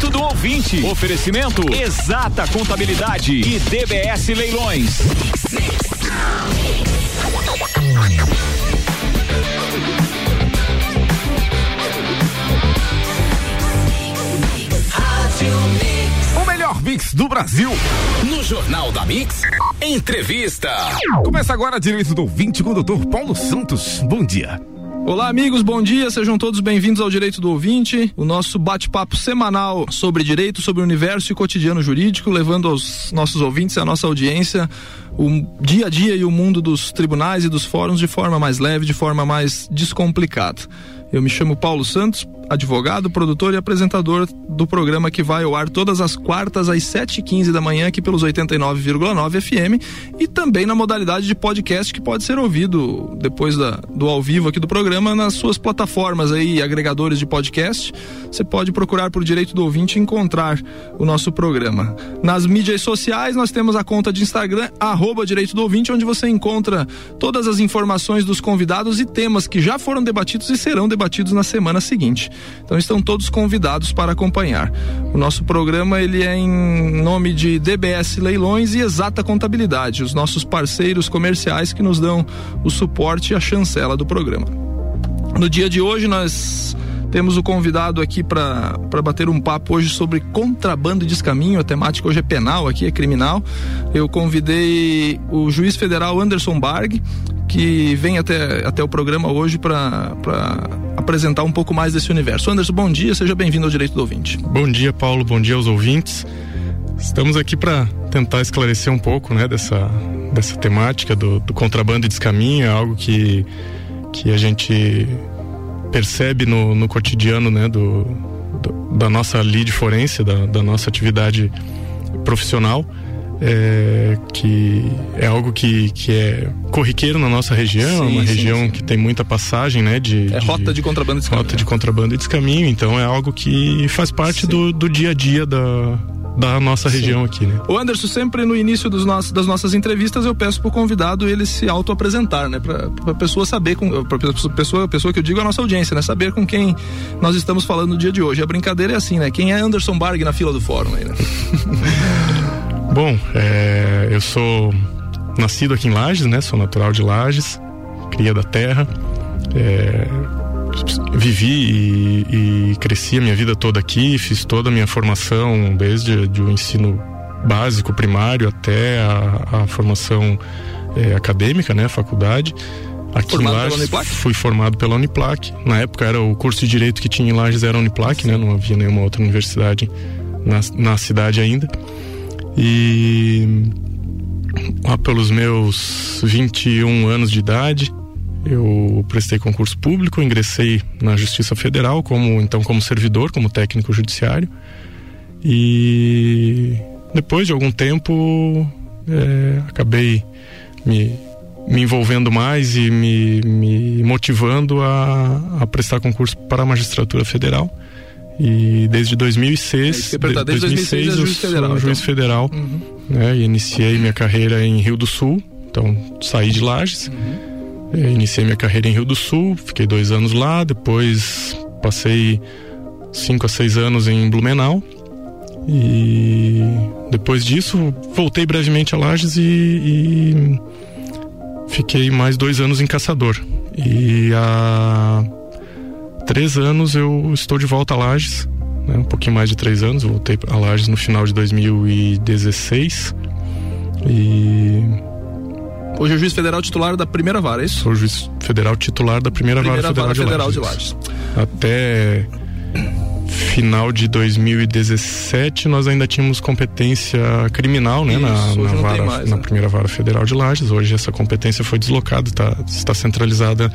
Direito do ouvinte. Oferecimento Exata Contabilidade e DBS Leilões. O melhor mix do Brasil. No Jornal da Mix, entrevista. Começa agora direito do ouvinte com o doutor Paulo Santos. Bom dia. Olá, amigos, bom dia. Sejam todos bem-vindos ao Direito do Ouvinte, o nosso bate-papo semanal sobre direito, sobre o universo e cotidiano jurídico, levando aos nossos ouvintes e à nossa audiência o dia a dia e o mundo dos tribunais e dos fóruns de forma mais leve, de forma mais descomplicada. Eu me chamo Paulo Santos, advogado, produtor e apresentador do programa que vai ao ar todas as quartas às 7h15 da manhã aqui pelos 89,9 FM e também na modalidade de podcast que pode ser ouvido depois da, do ao vivo aqui do programa nas suas plataformas aí, agregadores de podcast. Você pode procurar por Direito do Ouvinte e encontrar o nosso programa. Nas mídias sociais nós temos a conta de Instagram, arroba Direito do Ouvinte, onde você encontra todas as informações dos convidados e temas que já foram debatidos e serão debatidos na semana seguinte. Então estão todos convidados para acompanhar. O nosso programa ele é em nome de DBS Leilões e Exata Contabilidade, os nossos parceiros comerciais que nos dão o suporte e a chancela do programa. No dia de hoje nós temos o convidado aqui para bater um papo hoje sobre contrabando e descaminho. A temática hoje é penal, aqui é criminal. Eu convidei o juiz federal Anderson Barg, que vem até, até o programa hoje para apresentar um pouco mais desse universo. Anderson, bom dia, seja bem-vindo ao Direito do Ouvinte. Bom dia, Paulo, bom dia aos ouvintes. Estamos aqui para tentar esclarecer um pouco né, dessa, dessa temática do, do contrabando e descaminho, é algo que, que a gente percebe no, no cotidiano né, do, do, da nossa lead forense, da, da nossa atividade profissional. É, que é algo que, que é corriqueiro na nossa região, sim, uma sim, região sim. que tem muita passagem, né? De, é de, rota de contrabando e descaminho. Rota de contrabando e descaminho, então é algo que faz parte do, do dia a dia da, da nossa região aqui, né? O Anderson, sempre no início dos nossos, das nossas entrevistas, eu peço pro convidado ele se auto-apresentar, né? Pra, pra pessoa saber, com, pra pessoa, pessoa que eu digo é a nossa audiência, né? Saber com quem nós estamos falando no dia de hoje. A brincadeira é assim, né? Quem é Anderson Barg na fila do fórum aí, né? Bom, é, eu sou nascido aqui em Lages, né? Sou natural de Lages, cria da terra. É, vivi e, e, cresci a minha vida toda aqui, fiz toda a minha formação desde de, o ensino básico, primário, até a, a formação é, acadêmica, né? Faculdade. Aqui formado em Lages, fui formado pela Uniplac. Na época era o curso de direito que tinha em Lages era a Uniplac, né? Não havia nenhuma outra universidade na, na cidade ainda. E lá pelos meus 21 anos de idade, eu prestei concurso público, ingressei na Justiça Federal como então como servidor, como técnico judiciário. E depois de algum tempo é, acabei me, me envolvendo mais e me, me motivando a, a prestar concurso para a magistratura federal. E desde 2006, é, desde 2006, 2006 é juiz federal, então. juiz federal, uhum. né? E iniciei minha carreira em Rio do Sul, então saí de Lages, uhum. Iniciei minha carreira em Rio do Sul, fiquei dois anos lá, depois passei cinco a seis anos em Blumenau. E depois disso voltei brevemente a Lages e, e fiquei mais dois anos em Caçador. E a três anos eu estou de volta a Lages, né? um pouquinho mais de três anos, voltei a Lages no final de 2016 e Hoje é juiz federal titular da primeira vara, é isso? Sou juiz federal titular da primeira, primeira vara, vara federal, federal, de, Lages. de Lages. Até final de 2017 nós ainda tínhamos competência criminal, né, Isso, na, na, vara, mais, na né? primeira vara federal de Lages. Hoje essa competência foi deslocada, tá, está centralizada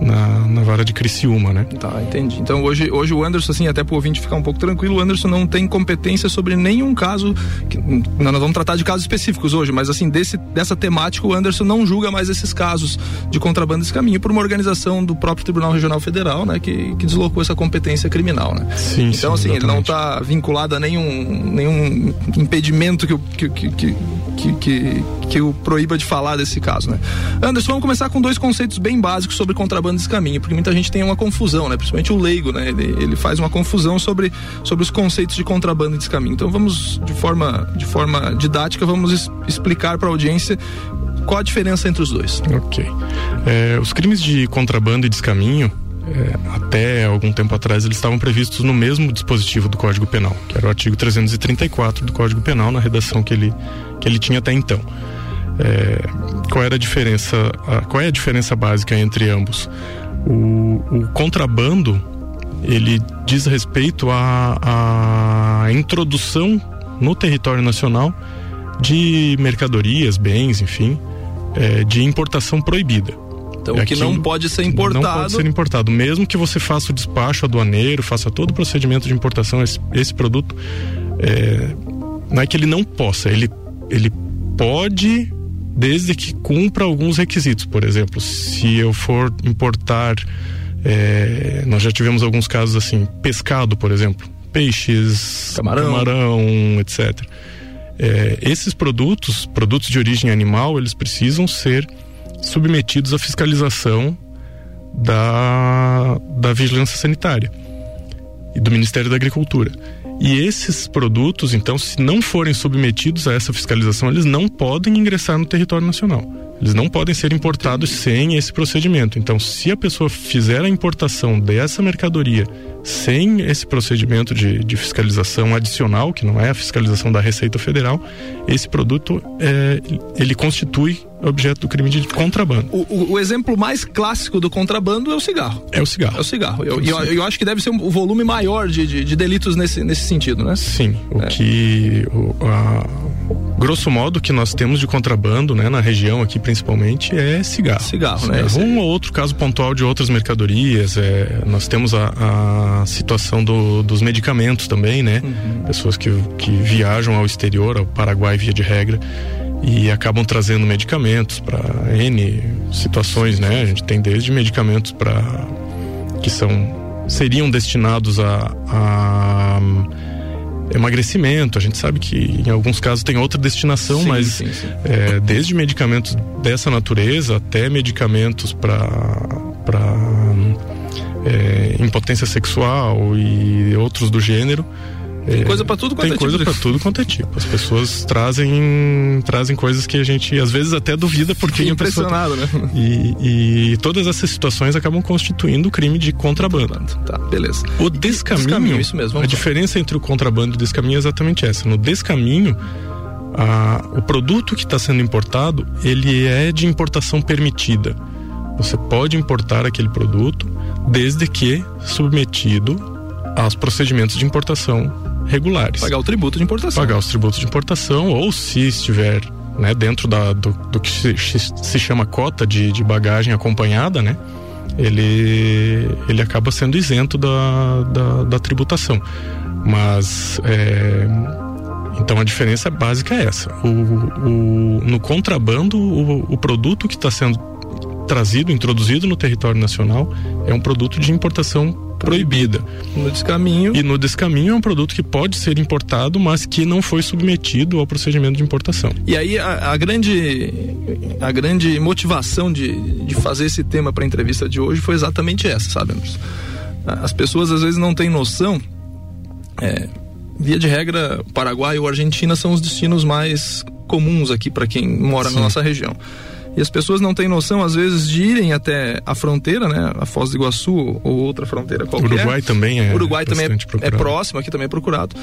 na, na vara de Criciúma, né? Tá, entendi. Então hoje, hoje o Anderson, assim, até pro ouvinte ficar um pouco tranquilo, o Anderson não tem competência sobre nenhum caso. Que, nós vamos tratar de casos específicos hoje, mas assim, desse, dessa temática, o Anderson não julga mais esses casos de contrabando desse caminho por uma organização do próprio Tribunal Regional Federal, né? Que, que deslocou essa competência criminal, né? Sim, então, sim, assim, ele não exatamente. está vinculado a nenhum, nenhum impedimento que, o- que, que, que, que, que, que o proíba de falar desse caso, né? Anderson, vamos começar com dois conceitos bem básicos sobre contrabando contrabando de descaminho, porque muita gente tem uma confusão, né? Principalmente o leigo, né? Ele, ele faz uma confusão sobre, sobre os conceitos de contrabando e descaminho. Então vamos de forma de forma didática vamos es, explicar para a audiência qual a diferença entre os dois. Ok. É, os crimes de contrabando e descaminho é, até algum tempo atrás eles estavam previstos no mesmo dispositivo do Código Penal, que era o artigo 334 do Código Penal na redação que ele que ele tinha até então. É, qual era a diferença? A, qual é a diferença básica entre ambos? O, o contrabando ele diz respeito à, à introdução no território nacional de mercadorias, bens, enfim, é, de importação proibida. Então, é o que não pode ser importado. Não pode ser importado. Mesmo que você faça o despacho aduaneiro, faça todo o procedimento de importação, esse, esse produto, é, não é que ele não possa, ele, ele pode desde que cumpra alguns requisitos. Por exemplo, se eu for importar, é, nós já tivemos alguns casos assim, pescado, por exemplo, peixes, camarão, camarão etc. É, esses produtos, produtos de origem animal, eles precisam ser submetidos à fiscalização da, da vigilância sanitária e do Ministério da Agricultura. E esses produtos, então, se não forem submetidos a essa fiscalização, eles não podem ingressar no território nacional. Eles não podem ser importados sem esse procedimento. Então, se a pessoa fizer a importação dessa mercadoria sem esse procedimento de, de fiscalização adicional, que não é a fiscalização da Receita Federal, esse produto é, ele constitui objeto do crime de contrabando. O, o, o, exemplo mais clássico do contrabando é o cigarro. É o cigarro. É o cigarro. Eu, eu, eu acho que deve ser um, o volume maior de, de, de, delitos nesse, nesse sentido, né? Sim. O é. que. O, a, grosso modo, o que nós temos de contrabando, né, na região aqui principalmente, é cigarro. Cigarro, né? Esse... Um ou outro caso pontual de outras mercadorias. É, nós temos a, a situação do, dos medicamentos também, né? Uhum. Pessoas que, que viajam ao exterior, ao Paraguai via de regra e acabam trazendo medicamentos para N situações, né? A gente tem desde medicamentos para que são seriam destinados a, a, emagrecimento. A gente sabe que em alguns casos tem outra destinação, sim, mas sim, sim. É, desde medicamentos dessa natureza até medicamentos para para é, impotência sexual e outros do gênero tem coisa para tudo quanto tem é coisa tipo. para tudo quanto é tipo. As pessoas trazem trazem coisas que a gente às vezes até duvida porque impressionado, né? E, e, todas essas situações acabam constituindo o crime de contrabando. Tá, beleza. O descaminho, descaminho isso mesmo. A diferença entre o contrabando e o descaminho é exatamente essa. No descaminho a, o produto que está sendo importado ele é de importação permitida. Você pode importar aquele produto desde que submetido aos procedimentos de importação regulares. Pagar o tributo de importação. Pagar os tributos de importação, ou se estiver né, dentro da, do, do que se, se, chama cota de, de bagagem acompanhada, né? Ele, ele acaba sendo isento da, da, da tributação. Mas é, então a diferença básica é essa. O, o, no contrabando, o, o produto que está sendo trazido, introduzido no território nacional, é um produto de importação proibida. No descaminho. E no descaminho é um produto que pode ser importado, mas que não foi submetido ao procedimento de importação. E aí a, a grande a grande motivação de, de fazer esse tema para a entrevista de hoje foi exatamente essa, sabe? As pessoas às vezes não têm noção. É, via de regra, Paraguai ou Argentina são os destinos mais comuns aqui para quem mora Sim. na nossa região. E as pessoas não têm noção, às vezes, de irem até a fronteira, né? A Foz do Iguaçu ou outra fronteira qualquer. Uruguai também é. Uruguai também é, é, próximo, aqui também é procurado.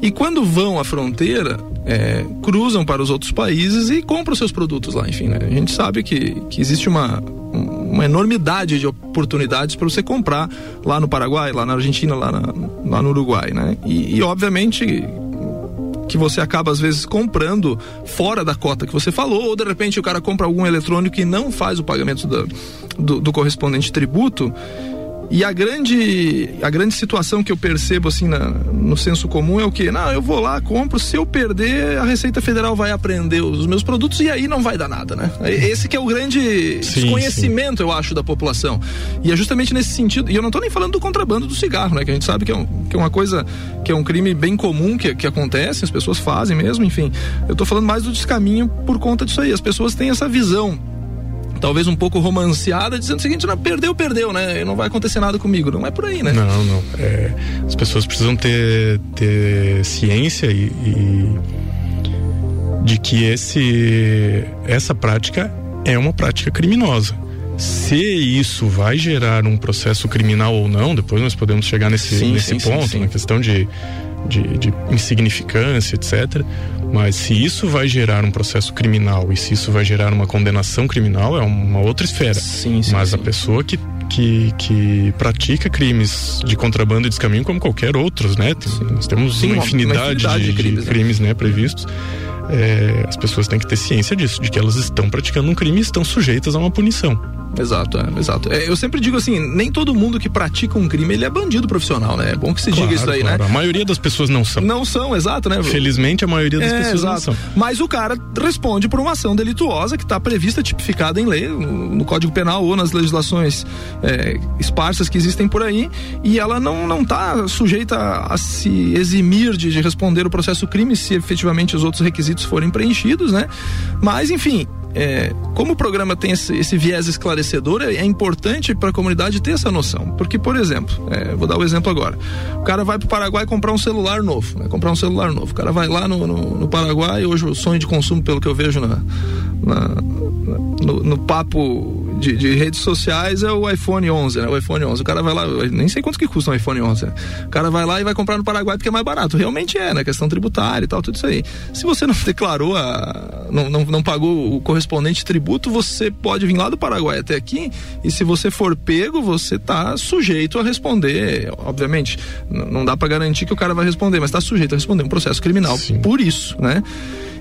E quando vão à fronteira, é, cruzam para os outros países e compram seus produtos lá. Enfim, né? A gente sabe que, que existe uma, uma enormidade de oportunidades para você comprar lá no Paraguai, lá na Argentina, lá, na, lá no Uruguai, né? E, e obviamente que você acaba às vezes comprando fora da cota que você falou, ou de repente o cara compra algum eletrônico e não faz o pagamento do, do, do correspondente tributo e a grande, a grande situação que eu percebo assim na, no senso comum é o que? Não, eu vou lá, compro, se eu perder, a Receita Federal vai apreender os meus produtos e aí não vai dar nada, né? Esse que é o grande sim, desconhecimento, sim. eu acho, da população. E é justamente nesse sentido, e eu não estou nem falando do contrabando do cigarro, né? Que a gente sabe que é, um, que é uma coisa, que é um crime bem comum que, que acontece, as pessoas fazem mesmo, enfim. Eu estou falando mais do descaminho por conta disso aí. As pessoas têm essa visão talvez um pouco romanceada, dizendo o seguinte: não, perdeu, perdeu, né? Não vai acontecer nada comigo. Não é por aí, né? Não, não. É, as pessoas precisam ter, ter ciência e, e de que esse, essa prática é uma prática criminosa. Se isso vai gerar um processo criminal ou não, depois nós podemos chegar nesse, sim, nesse sim, ponto, sim, na questão de, de, de, insignificância, etc. Mas se isso vai gerar um processo criminal e se isso vai gerar uma condenação criminal, é uma outra esfera. Sim, sim, Mas a pessoa que que, que pratica crimes de contrabando e descaminho como qualquer outros, né? Nós temos uma, infinidade uma, infinidade, de, de crimes, de crimes né, previstos é, as pessoas têm que ter ciência disso, de que elas estão praticando um crime e estão sujeitas a uma punição. Exato, é, exato. É, eu sempre digo assim, nem todo mundo que pratica um crime ele é bandido profissional, né? É bom que se claro, diga isso aí, né? claro. né? A maioria das pessoas não são. Não são, exato, né? Felizmente a maioria das é, pessoas exato. não são. Mas o cara responde por uma ação delituosa que está prevista, tipificada em lei, no Código Penal ou nas legislações é, esparsas que existem por aí, e ela não não está sujeita a, a, se eximir de, de responder o processo crime se efetivamente os outros requisitos forem preenchidos, né? Mas enfim, é, como o programa tem esse, esse viés esclarecedor, é, é importante para a comunidade ter essa noção. Porque, por exemplo, é, vou dar o um exemplo agora. O cara vai para o Paraguai comprar um celular novo, né? comprar um celular novo. O cara vai lá no, no, no Paraguai, hoje o sonho de consumo, pelo que eu vejo na, na, no, no papo de, de, redes sociais é o iPhone 11, né? O iPhone 11. O cara vai lá, nem sei quanto que custa um iPhone 11. Né? O cara vai lá e vai comprar no Paraguai porque é mais barato. Realmente é, né? Questão tributária e tal, tudo isso aí. Se você não declarou a. não, não, não pagou o correspondente tributo, você pode vir lá do Paraguai até aqui e se você for pego, você tá sujeito a responder. Obviamente, não dá para garantir que o cara vai responder, mas tá sujeito a responder um processo criminal Sim. por isso, né?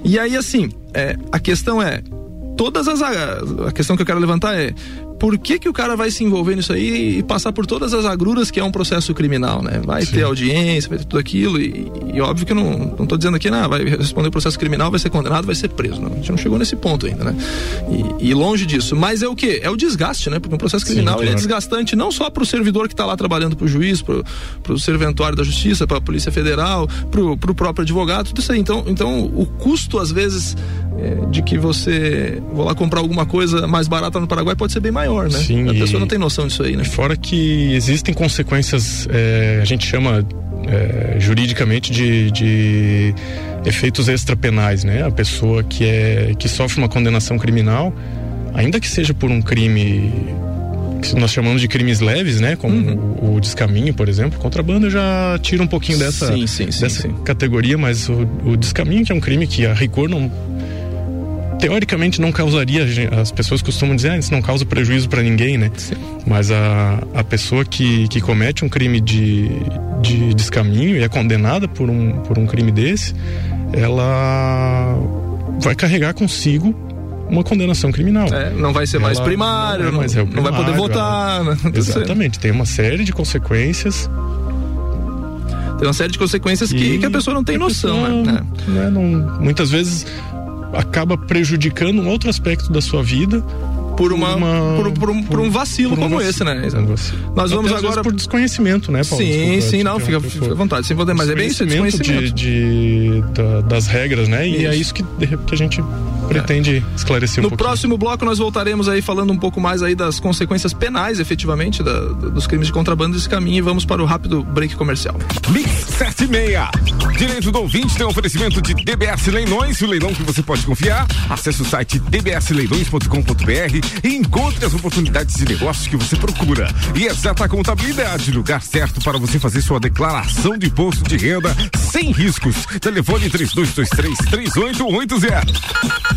E aí, assim, é, a questão é, todas as. A questão que eu quero levantar é: por que, que o cara vai se envolver nisso aí e passar por todas as agruras que é um processo criminal, né? Vai Sim. ter audiência, vai ter tudo aquilo e, e óbvio que eu não, não tô dizendo aqui, não, vai responder o processo criminal, vai ser condenado, vai ser preso, não. A gente não chegou nesse ponto ainda, né? E, e longe disso. Mas é o que? É o desgaste, né? Porque um processo criminal Sim, claro. é desgastante não só para o servidor que está lá trabalhando para o juiz, para o serventuário da justiça, para a polícia federal, para o próprio advogado, tudo isso aí. Então, então o custo às vezes é, de que você vou lá comprar alguma coisa mais barata no Paraguai pode ser bem maior, né? Sim, a pessoa não tem noção disso aí, né? Fora que existem consequências, é, a gente chama é, juridicamente de, de efeitos extrapenais, né? A pessoa que é que sofre uma condenação criminal, ainda que seja por um crime que nós chamamos de crimes leves, né? Como uhum. o, o, descaminho, por exemplo. Contrabando já tira um pouquinho dessa, sim, sim, sim, dessa categoria, mas o, o descaminho, que é um crime que a rigor não teoricamente não causaria, as pessoas costumam dizer, ah, isso não causa prejuízo para ninguém, né? Sim. Mas a, a pessoa que, que comete um crime de, de descaminho e é condenada por um, por um crime desse, ela vai carregar consigo uma condenação criminal. É, não vai ser ela mais primário, não, é mais não, primário, não vai poder votar. Ela, né? exatamente, tem uma série de consequências tem uma série de consequências que, que a pessoa não tem noção, pessoa, né? né? Não, muitas vezes acaba prejudicando um outro aspecto da sua vida por uma, uma por, por, um, por, um, vacilo por um como esse, né? Um Nós vamos agora por desconhecimento, né, Paulo? Sim, Desculpa, sim, não, fica, fica à vontade, sem poder, mas é bem isso, desconhecimento de, de da, das regras, né? Isso. E é isso que, que a gente pretende esclarecer um No próximo bloco nós voltaremos aí falando um pouco mais aí das consequências penais, efetivamente, da, dos crimes de contrabando desse caminho e vamos para o rápido break comercial. Mix 76. Direito do ouvinte tem um oferecimento de DBS Leilões, o leilão que você pode confiar. Acesse o site dbsleilões.com.br e encontre as oportunidades de negócios que você procura. E exata contabilidade, lugar certo para você fazer sua declaração de imposto de renda sem riscos. Telefone 3223 3880.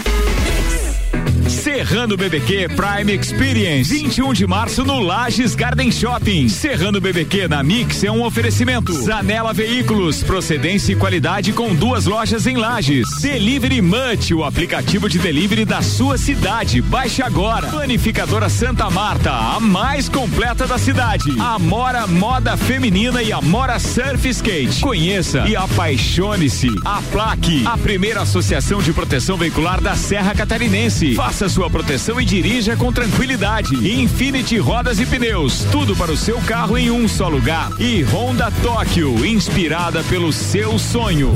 Serrano BBQ Prime Experience, 21 de março no Lages Garden Shopping. Serrano BBQ na Mix é um oferecimento. Zanela Veículos, procedência e qualidade com duas lojas em Lages. Delivery Much, o aplicativo de delivery da sua cidade. Baixe agora. Planificadora Santa Marta, a mais completa da cidade. Amora Moda Feminina e Amora Surf Skate. Conheça e apaixone-se. A Plaque, a primeira associação de proteção veicular da Serra Catarinense. Faça sua proteção e dirija com tranquilidade. Infinity Rodas e Pneus, tudo para o seu carro em um só lugar. E Honda Tóquio, inspirada pelo seu sonho.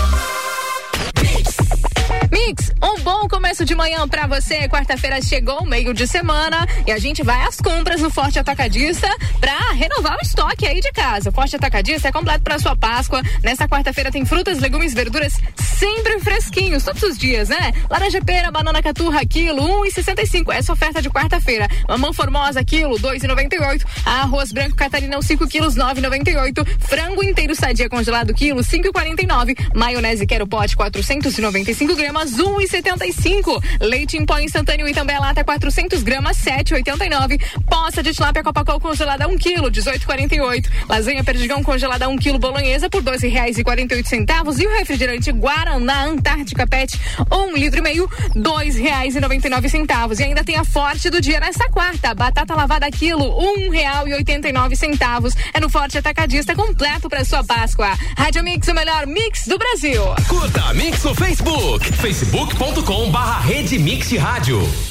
Me Mix, um bom começo de manhã para você. Quarta-feira chegou, meio de semana, e a gente vai às compras no Forte Atacadista para renovar o estoque aí de casa. O Forte Atacadista é completo para sua Páscoa. Nesta quarta-feira tem frutas, legumes, verduras sempre fresquinhos, todos os dias, né? Laranja pera, banana caturra, quilo, um e sessenta e cinco. Essa oferta de quarta-feira. Mamão formosa, quilo, dois e noventa e oito. Arroz branco Catarina, 5 quilos, nove e noventa e oito. Frango inteiro sadia congelado, quilo, cinco e quarenta e nove. Maionese quero pote, 495 gramas gramas, um e setenta e cinco. Leite em pó instantâneo e também lata 400 gramas, sete oitenta e nove. Poça de tilápia Copacol congelada um quilo, dezoito quarenta e oito. Lasanha perdigão congelada um quilo bolonhesa por doze reais e quarenta e oito centavos e o refrigerante Guaraná Antártica Pet um litro e meio, dois reais e noventa e nove centavos. E ainda tem a forte do dia nessa quarta, batata lavada quilo, um real e oitenta e nove centavos. É no Forte Atacadista completo para sua Páscoa. Rádio Mix, o melhor mix do Brasil. Curta Mix no Facebook facebook.com barra Rede Mix Rádio.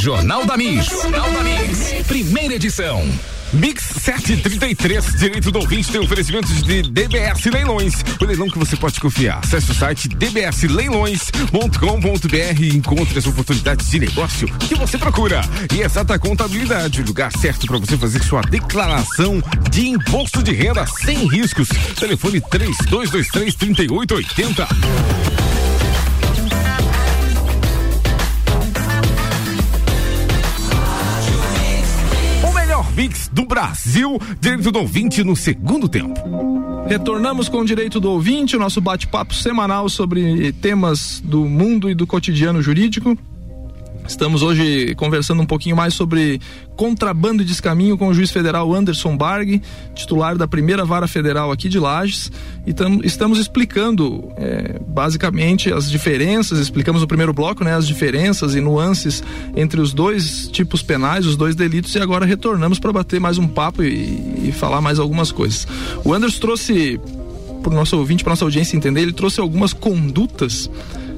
Jornal da Mix. Jornal da Mix. Primeira edição. Mix 733, direito do ouvinte tem oferecimentos de DBS Leilões. O leilão que você pode confiar. Acesse o site dbsleilões.com.br e encontre as oportunidades de negócio que você procura. E exata contabilidade, o lugar certo para você fazer sua declaração de imposto de renda sem riscos. Telefone 3223 3880. Brasil, direito do ouvinte no segundo tempo. Retornamos com o direito do ouvinte, o nosso bate-papo semanal sobre temas do mundo e do cotidiano jurídico. Estamos hoje conversando um pouquinho mais sobre contrabando e descaminho com o juiz federal Anderson Barg, titular da primeira vara federal aqui de Lages, e tam, estamos explicando é, basicamente as diferenças, explicamos no primeiro bloco, né, as diferenças e nuances entre os dois tipos penais, os dois delitos, e agora retornamos para bater mais um papo e, e falar mais algumas coisas. O Anderson trouxe, para o nosso ouvinte, para nossa audiência entender, ele trouxe algumas condutas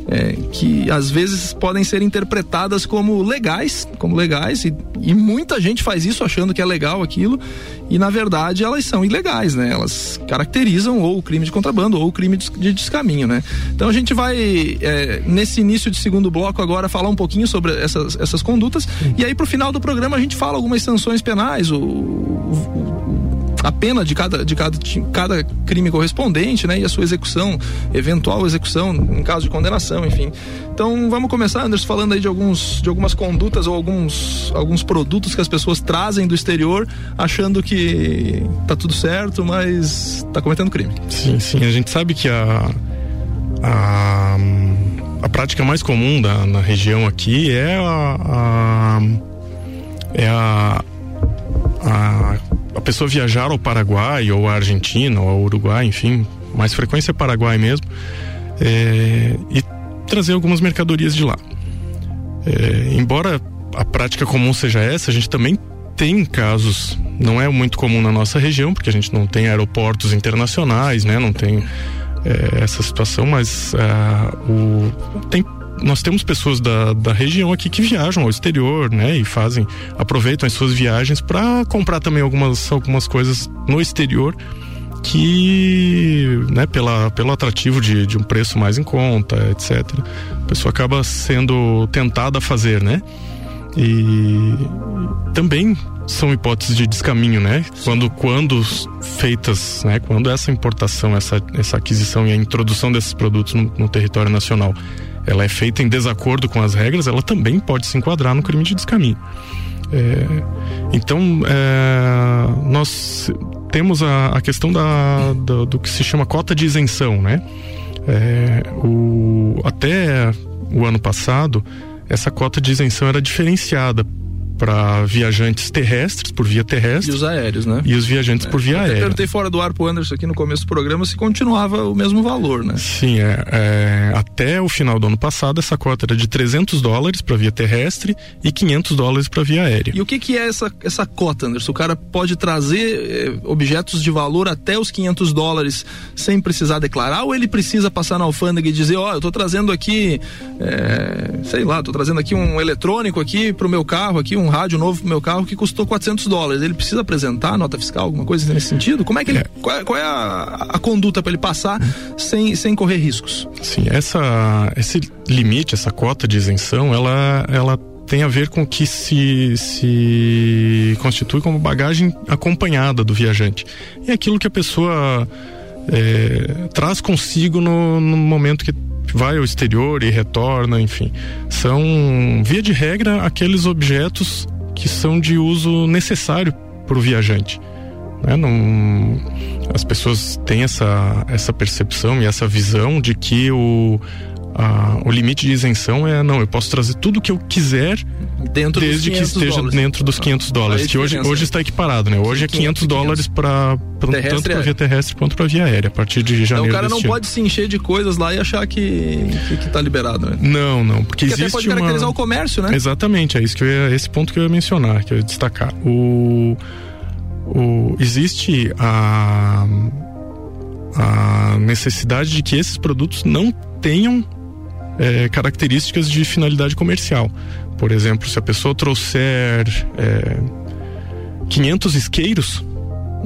é, que às vezes podem ser interpretadas como legais, como legais e, e, muita gente faz isso achando que é legal aquilo e na verdade elas são ilegais, né? Elas caracterizam ou o crime de contrabando ou o crime de descaminho, né? Então a gente vai é, nesse início de segundo bloco agora falar um pouquinho sobre essas, essas condutas Sim. e aí pro final do programa a gente fala algumas sanções penais, o, o, a pena de cada, de cada, de cada crime correspondente, né? E a sua execução, eventual execução em caso de condenação, enfim. Então vamos começar, Anderson, falando aí de alguns, de algumas condutas ou alguns, alguns produtos que as pessoas trazem do exterior, achando que tá tudo certo, mas tá cometendo crime. Sim, sim. A gente sabe que a, a, a prática mais comum da, na região aqui é a, a é a, a a pessoa viajar ao Paraguai ou à Argentina ou ao Uruguai, enfim, mais frequência é Paraguai mesmo, é, e trazer algumas mercadorias de lá. É, embora a prática comum seja essa, a gente também tem casos, não é muito comum na nossa região, porque a gente não tem aeroportos internacionais, né? Não tem é, essa situação, mas uh, o, tem nós temos pessoas da, da região aqui que viajam ao exterior, né? E fazem, aproveitam as suas viagens para comprar também algumas, algumas coisas no exterior que, né, pela, pelo atrativo de, de um preço mais em conta, etc., a pessoa acaba sendo tentada a fazer, né? E também são hipóteses de descaminho, né? Quando, quando feitas, né? Quando essa importação, essa, essa aquisição e a introdução desses produtos no, no território nacional, ela é feita em desacordo com as regras, ela também pode se enquadrar no crime de descaminho. É, então, é, nós temos a, a questão da, da, do que se chama cota de isenção, né? É, o, até o ano passado, essa cota de isenção era diferenciada para viajantes terrestres, por via terrestre. E os aéreos, né? E os viajantes é. por via aérea. Eu perguntei fora do ar pro Anderson aqui no começo do programa se continuava o mesmo valor, né? Sim, é, é até o final do ano passado essa cota era de 300 dólares para via terrestre e 500 dólares para via aérea. E o que que é essa, essa cota, Anderson? O cara pode trazer eh, objetos de valor até os 500 dólares sem precisar declarar ou ele precisa passar na alfândega e dizer, ó, oh, eu tô trazendo aqui, eh, sei lá, tô trazendo aqui um eletrônico aqui pro meu carro aqui, um um rádio novo pro meu carro que custou 400 dólares. Ele precisa apresentar nota fiscal, alguma coisa nesse sentido? Como é que ele, é. Qual, é, qual, é a, a conduta para ele passar sem, sem correr riscos? Sim, essa, esse limite, essa cota de isenção, ela, ela tem a ver com o que se, se constitui como bagagem acompanhada do viajante. E é aquilo que a pessoa é, traz consigo no, no momento que vai ao exterior e retorna, enfim. São, via de regra, aqueles objetos que são de uso necessário para o viajante. Né? Não, as pessoas têm essa, essa percepção e essa visão de que o, a, o limite de isenção é não, eu posso trazer tudo que eu quiser dentro desde que esteja dólares. dentro dos 500 dólares, que hoje, hoje está equiparado, né? Hoje é 500 dólares para tanto para via terrestre quanto para via aérea, a partir de janeiro. Então o cara não pode se encher de coisas lá e achar que que, que tá liberado, né? Não, não, porque, porque existe até pode caracterizar uma... o comércio, né? Exatamente, é isso que ia, esse ponto que eu ia mencionar, que eu ia destacar. O, o existe a a necessidade de que esses produtos não tenham é, características de finalidade comercial. Por exemplo, se a pessoa trouxer é, 500 isqueiros,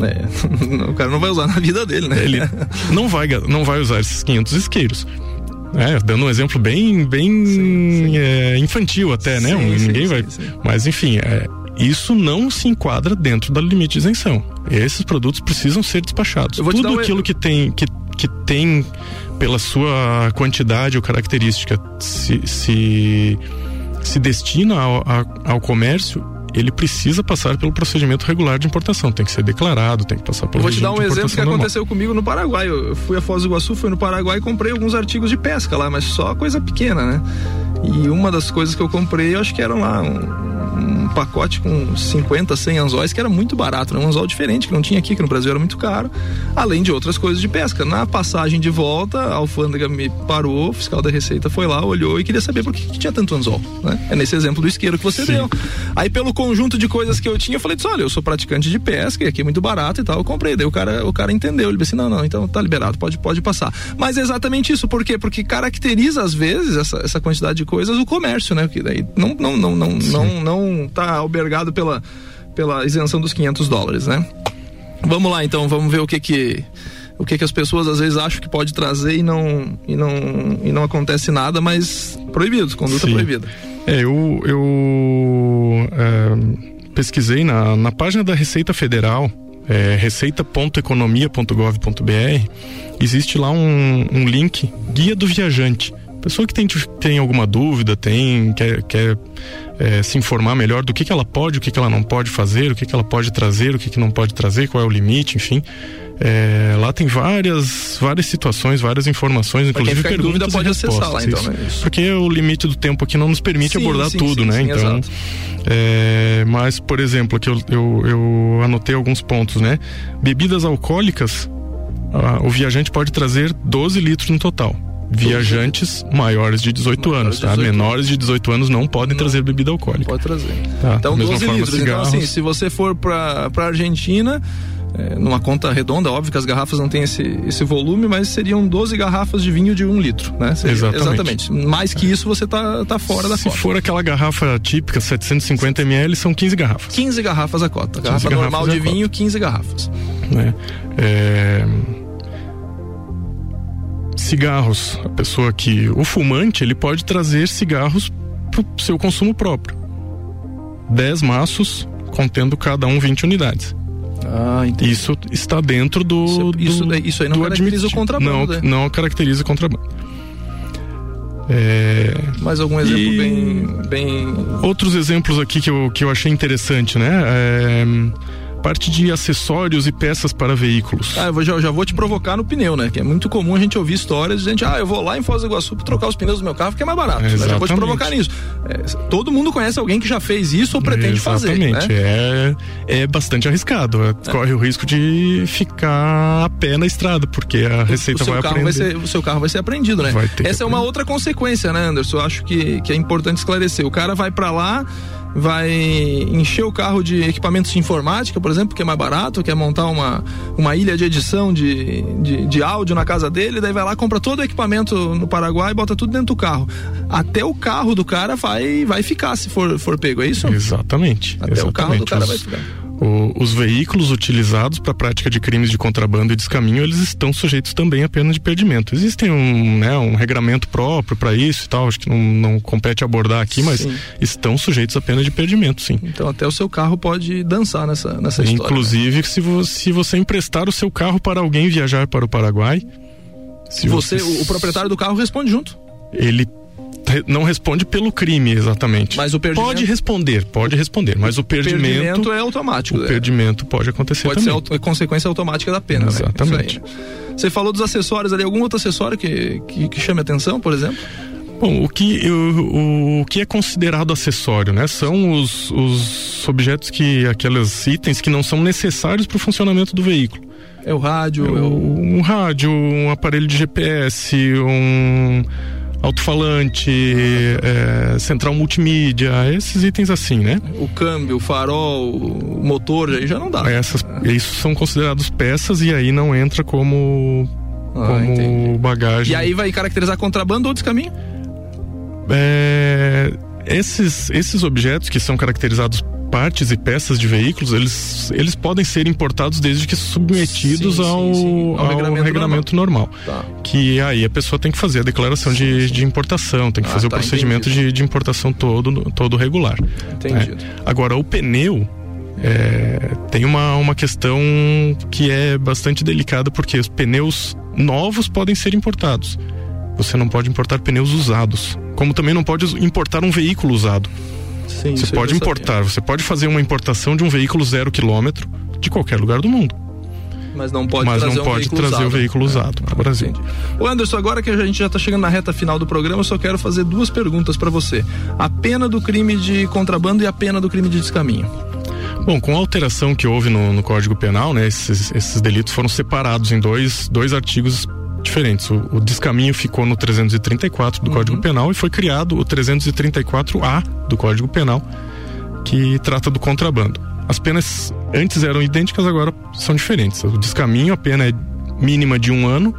é, o cara não vai usar na vida dele, né? Ele não vai, não vai usar esses 500 isqueiros. É, dando um exemplo bem, bem sim, sim. É, infantil até, né? Sim, Ninguém vai. Mas enfim, é, isso não se enquadra dentro da limite de isenção. Esses produtos precisam ser despachados. Tudo um aquilo que tem que, que tem pela sua quantidade ou característica se, se, se destina ao, ao comércio, ele precisa passar pelo procedimento regular de importação. Tem que ser declarado, tem que passar pelo Vou te dar um exemplo que normal. aconteceu comigo no Paraguai. Eu fui a Foz do Iguaçu, fui no Paraguai e comprei alguns artigos de pesca lá, mas só coisa pequena, né? E uma das coisas que eu comprei, eu acho que eram lá um, um pacote com 50, 100 anzóis, que era muito barato, né? um anzol diferente, que não tinha aqui, que no Brasil era muito caro, além de outras coisas de pesca. Na passagem de volta, a alfândega me parou, o fiscal da Receita foi lá, olhou e queria saber por que, que tinha tanto anzol. Né? É nesse exemplo do isqueiro que você Sim. deu. Aí, pelo conjunto de coisas que eu tinha, eu falei: olha, eu sou praticante de pesca, e aqui é muito barato e tal, eu comprei. Daí o cara, o cara entendeu, ele disse: não, não, então tá liberado, pode, pode passar. Mas é exatamente isso, por quê? Porque caracteriza, às vezes, essa, essa quantidade de coisas, o comércio, né? Porque daí não, não, não, não, não, não tá albergado pela, pela isenção dos 500 dólares, né? Vamos lá, então, vamos ver o que que o que que as pessoas às vezes acham que pode trazer e não e não e não acontece nada, mas proibido, conduta Sim. proibida. É, eu eu é, pesquisei na, na página da Receita Federal, é, receita.economia.gov.br, existe lá um, um link guia do viajante. Pessoa que tem, tem alguma dúvida, tem quer, quer é, se informar melhor do que, que ela pode, o que, que ela não pode fazer, o que, que ela pode trazer, o que, que não pode trazer, qual é o limite, enfim. É, lá tem várias várias situações, várias informações, inclusive perguntas dúvida pode acessar lá, então, né? Porque o limite do tempo aqui não nos permite sim, abordar sim, tudo, sim, né? então, é, mas por exemplo, aqui eu, eu, eu, anotei alguns pontos, né? Bebidas alcoólicas, ah, o viajante pode trazer 12 litros no total viajantes maiores de 18 maiores anos, tá? 18 Menores de 18 anos não podem não, trazer bebida alcoólica. Pode trazer. Tá, então, 12 litros. Cigarros. Então, assim, se você for pra, pra Argentina, é, numa conta redonda, óbvio que as garrafas não têm esse, esse volume, mas seriam 12 garrafas de vinho de um litro, né? Seria, exatamente. exatamente. Mais que isso, você tá, tá fora da Se cota. for aquela garrafa típica, 750 ml, são 15 garrafas. 15 garrafas a cota. Garrafa normal de é vinho, 15 garrafas. Né? É, Cigarros, a pessoa que. O fumante, ele pode trazer cigarros para o seu consumo próprio. 10 maços, contendo cada um 20 unidades. Ah, entendi. Isso está dentro do. Isso- do isso daí- isso aí não caracteriza o contrabando, Não, né? não caracteriza o contrabando. É, Mais algum exemplo E- bem, bem. Outros exemplos aqui que eu, que eu achei interessante, né? É, parte de acessórios e peças para veículos. Ah, eu já, já vou te provocar no pneu, né? Que é muito comum a gente ouvir histórias de gente, ah, eu vou lá em Foz do Iguaçu pra trocar os pneus do meu carro, porque é mais barato. É, Eu já vou te exatamente. provocar nisso. É, todo mundo conhece alguém que já fez isso ou pretende fazer. Exatamente, Né? é, é bastante arriscado. É, Corre o risco de ficar a pé na estrada, porque a receita o seu vai carro aprender. vai ser, o seu carro vai ser apreendido, né? Vai ter que Essa é uma outra consequência, né, Anderson? Eu acho que, que é importante esclarecer. O cara vai pra lá, vai encher o carro de equipamentos de informática, por exemplo, que é mais barato, quer montar uma, uma ilha de edição de, de, de áudio na casa dele, daí vai lá, compra todo o equipamento no Paraguai e bota tudo dentro do carro. Até o carro do cara vai, vai ficar se for, for pego, é isso? Exatamente. Até exatamente. o carro do cara Os- vai ficar. O- os veículos utilizados para a prática de crimes de contrabando e descaminho, eles estão sujeitos também à pena de perdimento. Existe um, né, um regramento próprio para isso e tal, acho que não, não compete abordar aqui, mas Sim. estão sujeitos à pena de perdimento, sim. Então até o seu carro pode dançar nessa, nessa história. né? Inclusive, se, vo- se você emprestar o seu carro para alguém viajar para o Paraguai, se Você, o, o proprietário do carro responde junto. ele não responde pelo crime exatamente. Mas o perdimento- pode responder, pode responder, mas o perdimento, Perdimento é automático. o é. perdimento pode acontecer Pode ser também. auto- é consequência automática da pena, Exatamente. né? Isso aí. Você falou dos acessórios ali, algum outro acessório que, que, que chame atenção, por exemplo? Bom, o que, o, o que é considerado acessório, né? São os, os objetos que, aqueles itens que não são necessários para o funcionamento do veículo. É o rádio, é o... Um rádio, um aparelho de GPS, um alto-falante, é, central multimídia, esses itens assim, né? o câmbio, o farol, o motor, aí já não dá. Essas, isso são considerados peças e aí não entra como, Ah, como entendi. bagagem. E aí vai caracterizar contrabando ou descaminho? É, esses, esses objetos que são caracterizados partes e peças de veículos, eles, eles podem ser importados desde que submetidos Sim, sim, ao, sim. Ao ao regulamento regulamento, normal. Tá. Que aí a pessoa tem que fazer a declaração de, de importação, tem que Ah, fazer tá, o procedimento de, de importação todo, todo regular. Entendido. né? Agora, o pneu. é, tem uma, uma questão que é bastante delicada porque os pneus novos podem ser importados. Você não pode importar pneus usados. Como também não pode importar um veículo usado. Sim, Você pode importar, você pode fazer uma importação de um veículo zero quilômetro de qualquer lugar do mundo. sabia. Mas não pode mas trazer não um pode veículo trazer usado. o veículo usado para o Brasil. Entendi. Ô Anderson, agora que a gente já está chegando na reta final do programa, eu só quero fazer duas perguntas para você. A pena do crime de contrabando e a pena do crime de descaminho. Bom, com a alteração que houve no, no Código Penal, né, esses, esses delitos foram separados em dois, dois artigos diferentes. O, o descaminho ficou no 334 do Código Penal e foi criado o 334A do Código Penal, que trata do contrabando. As penas antes eram idênticas, agora são diferentes. O descaminho, a pena é mínima de um ano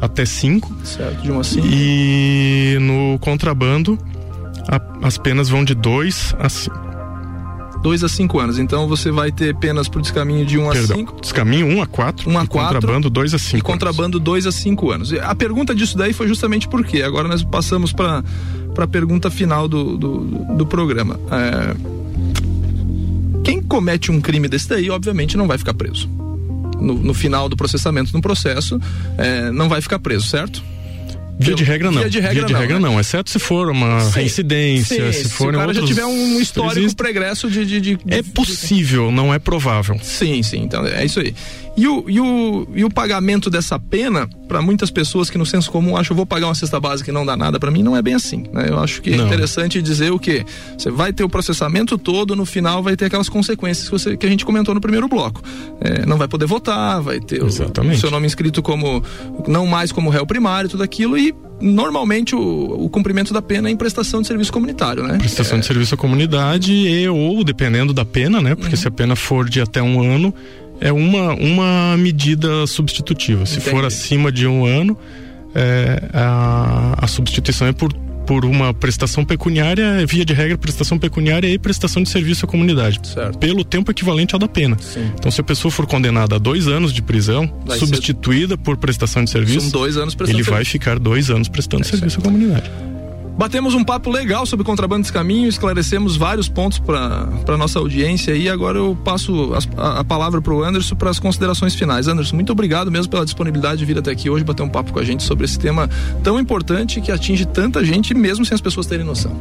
até cinco, Certo, de uma assim. e no contrabando a- as penas vão de dois a cinco. Dois a cinco anos. Então você vai ter penas por descaminho de um a Perdão, cinco. descaminho 1 a 4 Um a e quatro, contrabando 2 a 5. E contrabando 2 a 5 anos. A pergunta disso daí foi justamente por quê? Agora nós passamos para a pergunta final do, do, do programa. É, Quem comete um crime desse daí, obviamente, não vai ficar preso. No, no final do processamento, no processo, é, não vai ficar preso, certo? Via de regra não. Via de regra não, né? não, exceto se for uma Sim. reincidência, Sim, se for o cara outros... já tiver um histórico Existe- pregresso de, de, de- É de- possível, não é provável. Sim, sim, então é isso aí. E o, e o, e o pagamento dessa pena, para muitas pessoas que no senso comum acham, eu vou pagar uma cesta básica e não dá nada, para mim não é bem assim. Né? Eu acho que é Não. interessante dizer o quê? Você vai ter o processamento todo, no final vai ter aquelas consequências que, você, que a gente comentou no primeiro bloco. É, não vai poder votar, vai ter o, o seu nome inscrito como, não mais como réu primário, tudo aquilo, e normalmente o, o cumprimento da pena é em prestação de serviço comunitário, né? Prestação de serviço à comunidade e ou, dependendo da pena, né? Porque se a pena for de até um ano, é uma, uma medida substitutiva. Se for acima de um ano, é, a, a substituição é por por uma prestação pecuniária, via de regra, prestação pecuniária e prestação de serviço à comunidade. Certo. Pelo tempo equivalente ao da pena. Sim. Então, se a pessoa for condenada a dois anos de prisão, vai substituída ser... por prestação de serviço, São dois anos ele vai ficar dois anos prestando é serviço à comunidade. Batemos um papo legal sobre contrabando de caminho, esclarecemos vários pontos para nossa audiência e agora eu passo a, a palavra para o Anderson para as considerações finais. Anderson, muito obrigado mesmo pela disponibilidade de vir até aqui hoje bater um papo com a gente sobre esse tema tão importante que atinge tanta gente, mesmo sem as pessoas terem noção.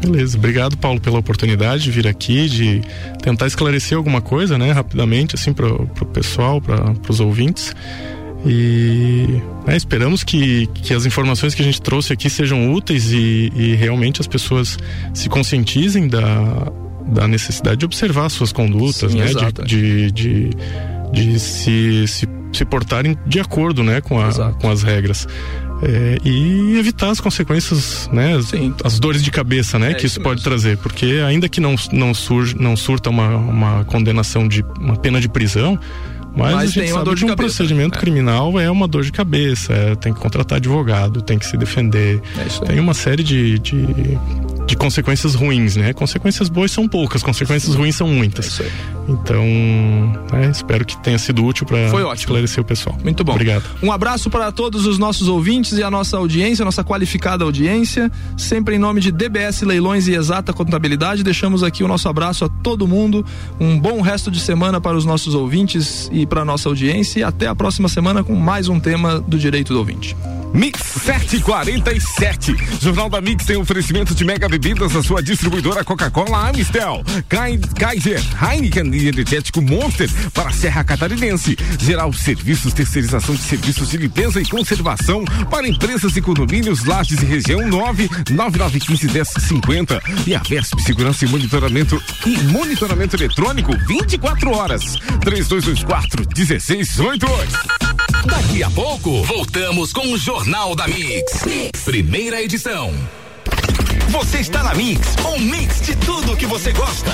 Beleza, obrigado Paulo pela oportunidade de vir aqui, de tentar esclarecer alguma coisa, né, rapidamente, assim, para o pessoal, para os ouvintes. E né, esperamos que, que as informações que a gente trouxe aqui sejam úteis e, e realmente as pessoas se conscientizem da, da necessidade de observar suas condutas, Sim, né? De, de, de, de, se, se, se portarem de acordo né? com, a, com as regras. É, e evitar as consequências, né? As, as dores de cabeça, né? É que isso, isso pode trazer. Porque ainda que não, não, surge, não surta uma, uma condenação de uma pena de prisão, mas, Mas a gente tem uma dor de um procedimento é. criminal é uma dor de cabeça, é, tem que contratar advogado, tem que se defender, é tem uma série de, de, de, consequências ruins, né? Consequências boas são poucas, consequências ruins são muitas. É então, é, espero que tenha sido útil para esclarecer o pessoal. Muito bom. Obrigado. Um abraço para todos os nossos ouvintes e a nossa audiência, a nossa qualificada audiência. Sempre em nome de DBS Leilões e Exata Contabilidade, deixamos aqui o nosso abraço a todo mundo. Um bom resto de semana para os nossos ouvintes e para a nossa audiência. E até a próxima semana com mais um tema do Direito do Ouvinte. Mix 747. Jornal da Mix tem oferecimento de mega bebidas da sua distribuidora Coca-Cola Amistel, Kaiser, Heineken e Energético Monster para a Serra Catarinense. Geral Serviços, terceirização de serviços de limpeza e conservação para empresas e condomínios, lajes e região 9 9915 1050. E a VESP Segurança e Monitoramento e Monitoramento Eletrônico 24 horas. 3224 1688. Daqui a pouco, voltamos com o Jornal da mix. mix. Primeira edição. Você está na Mix, um mix de tudo que você gosta.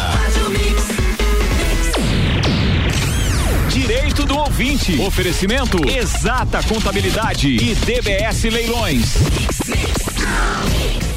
Direito do ouvinte. Oferecimento Exata Contabilidade e DBS Leilões. Mix, mix.